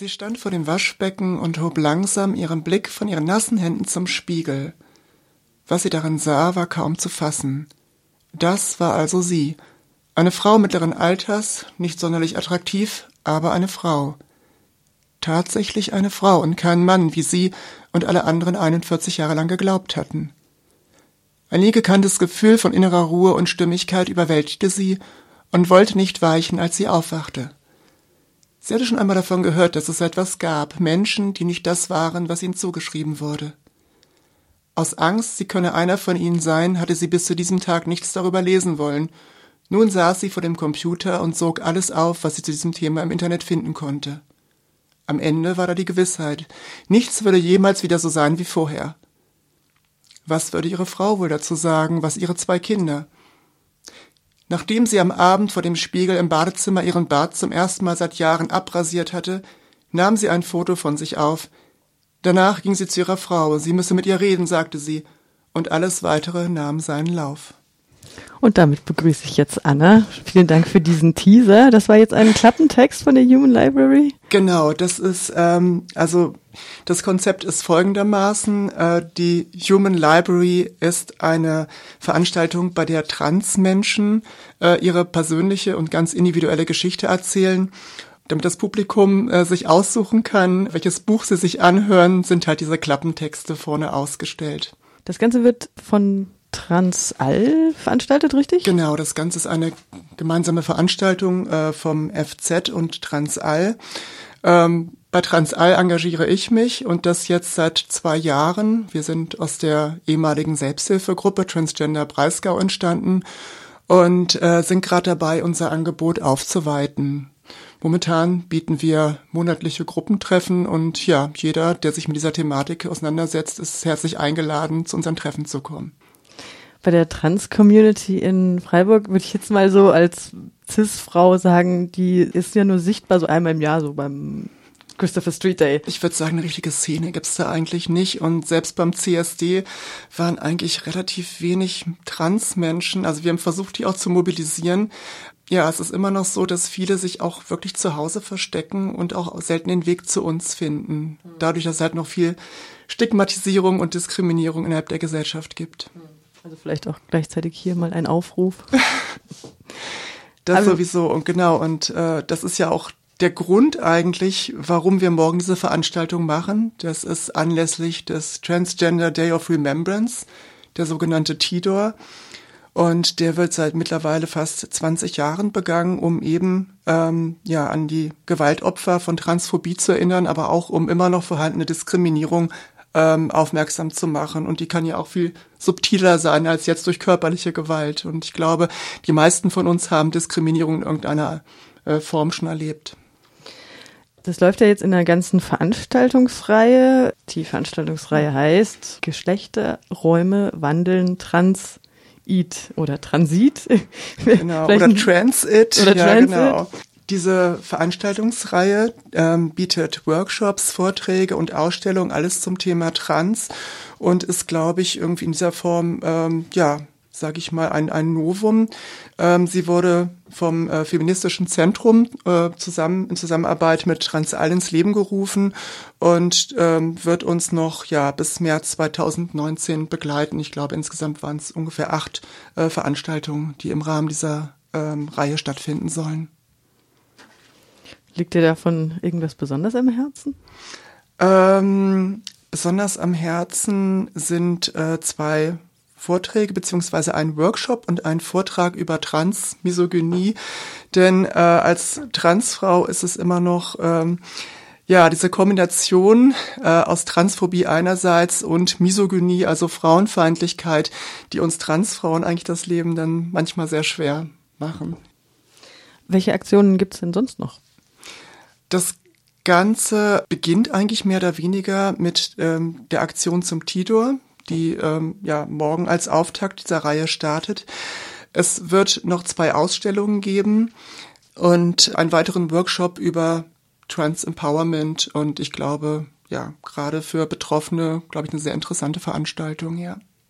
Sie stand vor dem Waschbecken und hob langsam ihren Blick von ihren nassen Händen zum Spiegel. Was sie darin sah, war kaum zu fassen. Das war also sie. Eine Frau mittleren Alters, nicht sonderlich attraktiv, aber eine Frau. Tatsächlich eine Frau und kein Mann, wie sie und alle anderen 41 Jahre lang geglaubt hatten. Ein nie gekanntes Gefühl von innerer Ruhe und Stimmigkeit überwältigte sie und wollte nicht weichen, als sie aufwachte. Sie hatte schon einmal davon gehört, dass es etwas gab, Menschen, die nicht das waren, was ihnen zugeschrieben wurde. Aus Angst, sie könne einer von ihnen sein, hatte sie bis zu diesem Tag nichts darüber lesen wollen. Nun saß sie vor dem Computer und sog alles auf, was sie zu diesem Thema im Internet finden konnte. Am Ende war da die Gewissheit, nichts würde jemals wieder so sein wie vorher. Was würde ihre Frau wohl dazu sagen, was ihre zwei Kinder? Nachdem sie am Abend vor dem Spiegel im Badezimmer ihren Bart zum ersten Mal seit Jahren abrasiert hatte, nahm sie ein Foto von sich auf. Danach ging sie zu ihrer Frau, sie müsse mit ihr reden, sagte sie, und alles weitere nahm seinen Lauf. Und damit begrüße ich jetzt Anna. Vielen Dank für diesen Teaser. Das war jetzt ein Klappentext von der Human Library. Genau, das ist ähm, also das Konzept ist folgendermaßen: äh, Die Human Library ist eine Veranstaltung, bei der Transmenschen äh, ihre persönliche und ganz individuelle Geschichte erzählen damit das Publikum äh, sich aussuchen kann, welches Buch sie sich anhören, sind halt diese Klappentexte vorne ausgestellt. Das Ganze wird von Transall veranstaltet, richtig? Genau, das Ganze ist eine gemeinsame Veranstaltung äh, vom FZ und Transall. Ähm, bei Transall engagiere ich mich und das jetzt seit zwei Jahren. Wir sind aus der ehemaligen Selbsthilfegruppe Transgender Breisgau entstanden und äh, sind gerade dabei, unser Angebot aufzuweiten. Momentan bieten wir monatliche Gruppentreffen und ja, jeder, der sich mit dieser Thematik auseinandersetzt, ist herzlich eingeladen, zu unseren Treffen zu kommen bei der Trans-Community in Freiburg würde ich jetzt mal so als Cis-Frau sagen, die ist ja nur sichtbar so einmal im Jahr, so beim Christopher Street Day. Ich würde sagen, eine richtige Szene gibt's da eigentlich nicht. Und selbst beim CSD waren eigentlich relativ wenig Trans-Menschen. Also wir haben versucht, die auch zu mobilisieren. Ja, es ist immer noch so, dass viele sich auch wirklich zu Hause verstecken und auch selten den Weg zu uns finden. Dadurch, dass es halt noch viel Stigmatisierung und Diskriminierung innerhalb der Gesellschaft gibt. Also vielleicht auch gleichzeitig hier mal ein Aufruf. das also, sowieso und genau und äh, das ist ja auch der Grund eigentlich, warum wir morgen diese Veranstaltung machen. Das ist anlässlich des Transgender Day of Remembrance, der sogenannte TIDOR. Und der wird seit mittlerweile fast 20 Jahren begangen, um eben ähm, ja an die Gewaltopfer von Transphobie zu erinnern, aber auch um immer noch vorhandene Diskriminierung ähm, aufmerksam zu machen. Und die kann ja auch viel subtiler sein als jetzt durch körperliche Gewalt. Und ich glaube, die meisten von uns haben Diskriminierung in irgendeiner äh, Form schon erlebt. Das läuft ja jetzt in der ganzen Veranstaltungsreihe. Die Veranstaltungsreihe heißt Geschlechterräume wandeln trans Eat oder Transit. Genau, oder Transit. Oder ja, Transit. Genau. Diese Veranstaltungsreihe ähm, bietet Workshops, Vorträge und Ausstellungen, alles zum Thema Trans und ist, glaube ich, irgendwie in dieser Form, ähm, ja, sage ich mal, ein, ein Novum. Ähm, sie wurde vom äh, Feministischen Zentrum äh, zusammen in Zusammenarbeit mit Transall ins Leben gerufen und ähm, wird uns noch ja bis März 2019 begleiten. Ich glaube, insgesamt waren es ungefähr acht äh, Veranstaltungen, die im Rahmen dieser ähm, Reihe stattfinden sollen. Liegt dir davon irgendwas besonders am Herzen? Ähm, besonders am Herzen sind äh, zwei Vorträge beziehungsweise ein Workshop und ein Vortrag über Transmisogynie. Denn äh, als Transfrau ist es immer noch ähm, ja diese Kombination äh, aus Transphobie einerseits und Misogynie, also Frauenfeindlichkeit, die uns Transfrauen eigentlich das Leben dann manchmal sehr schwer machen. Welche Aktionen gibt es denn sonst noch? Das Ganze beginnt eigentlich mehr oder weniger mit ähm, der Aktion zum Tidor, die ähm, ja morgen als Auftakt dieser Reihe startet. Es wird noch zwei Ausstellungen geben und einen weiteren Workshop über Trans Empowerment und ich glaube, ja, gerade für Betroffene, glaube ich, eine sehr interessante Veranstaltung, ja.